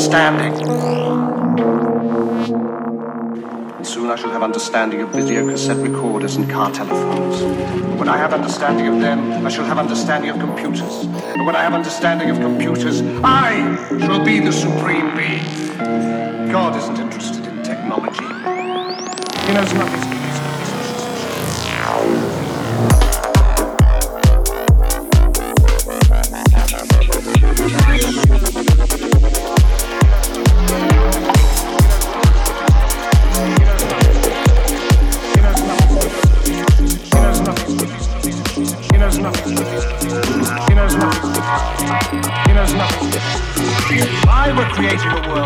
understanding. And soon I shall have understanding of videocassette recorders and car telephones. When I have understanding of them, I shall have understanding of computers. And when I have understanding of computers, I shall be the supreme being. God isn't interested in technology. He knows nothing.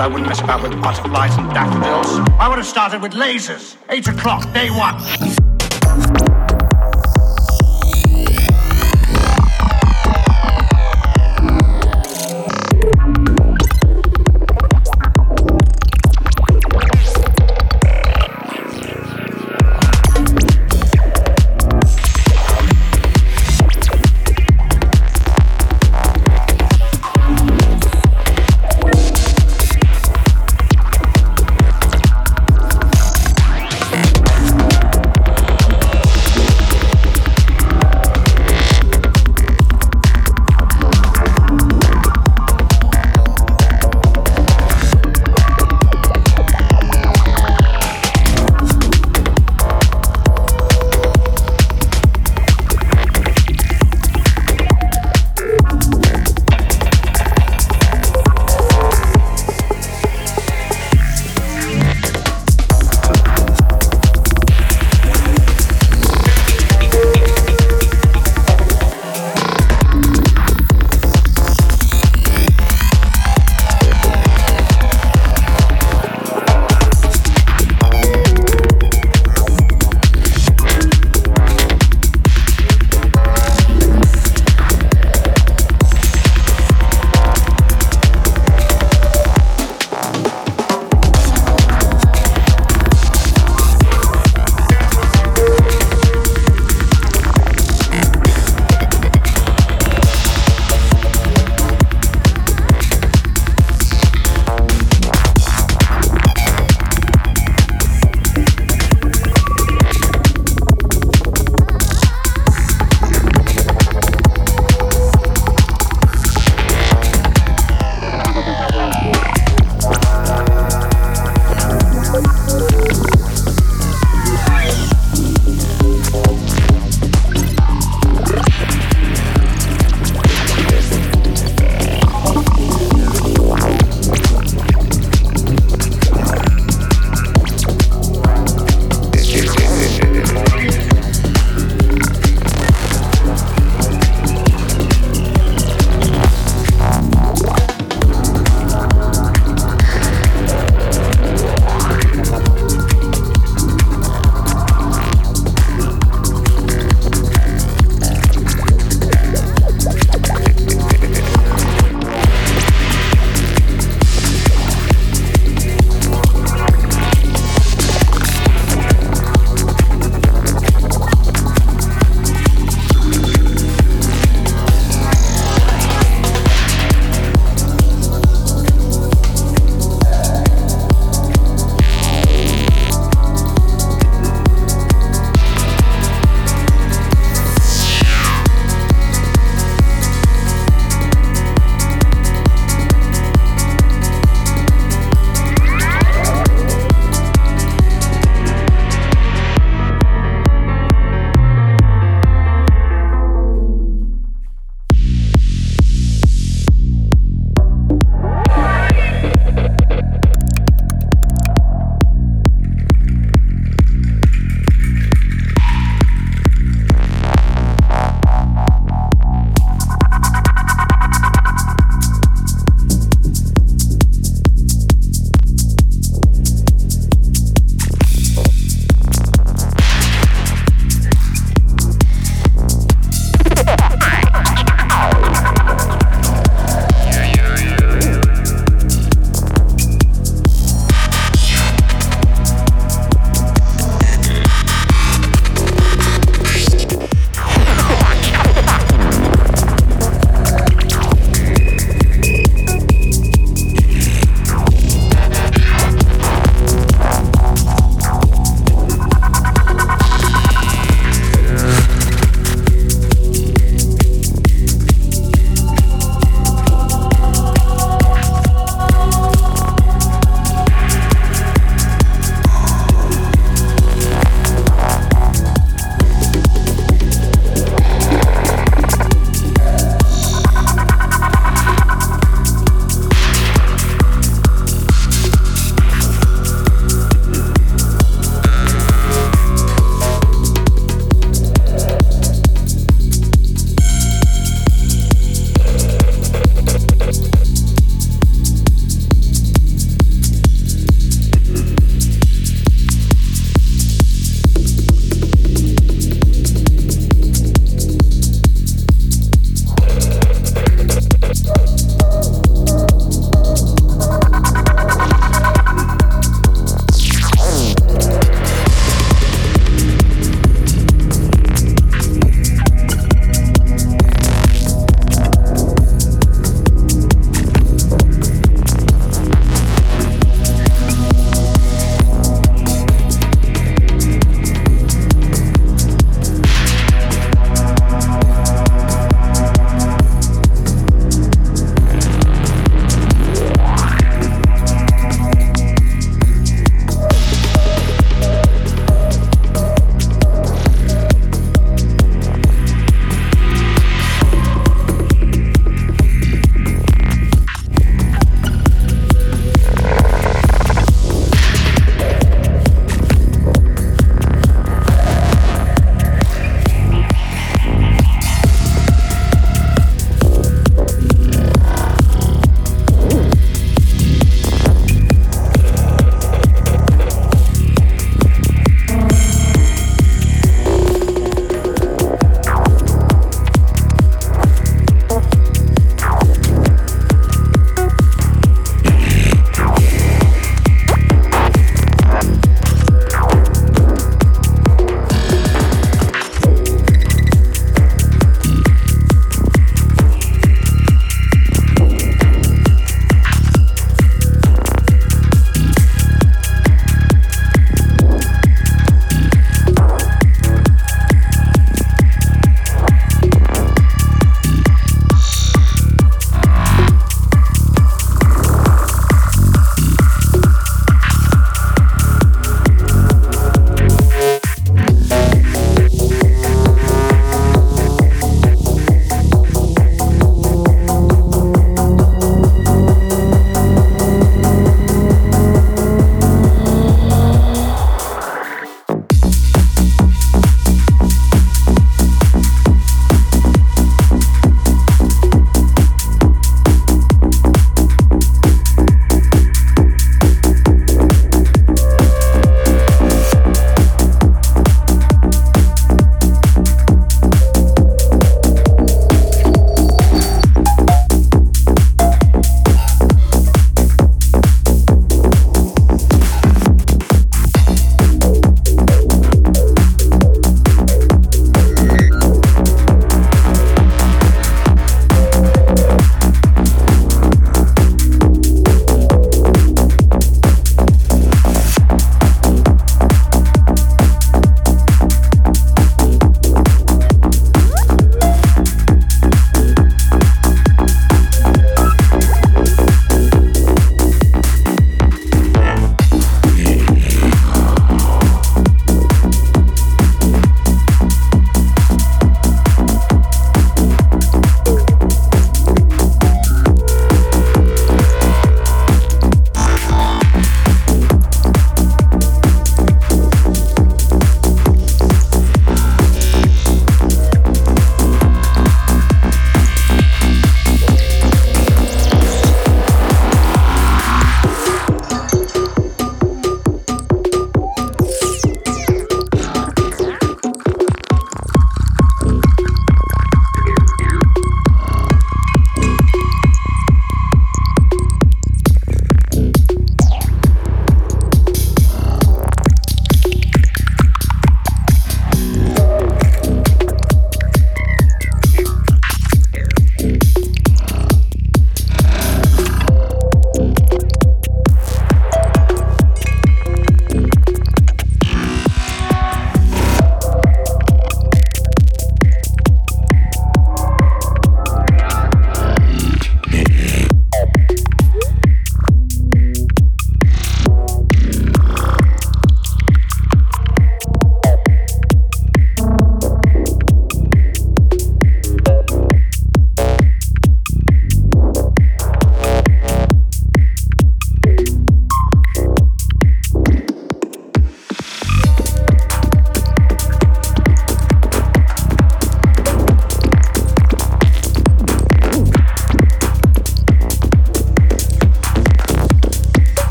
I wouldn't mess about with butterflies and daffodils. I would have started with lasers. Eight o'clock, day one.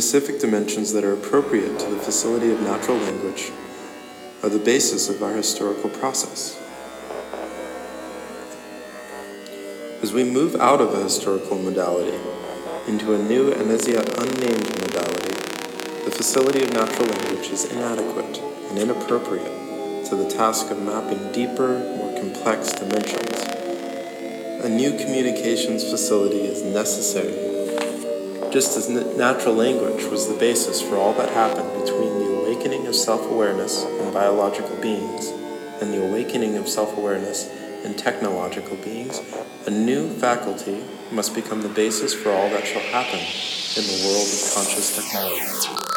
Specific dimensions that are appropriate to the facility of natural language are the basis of our historical process. As we move out of a historical modality into a new and as yet unnamed modality, the facility of natural language is inadequate and inappropriate to the task of mapping deeper, more complex dimensions. A new communications facility is necessary just as natural language was the basis for all that happened between the awakening of self awareness in biological beings and the awakening of self awareness in technological beings, a new faculty must become the basis for all that shall happen in the world of conscious technology.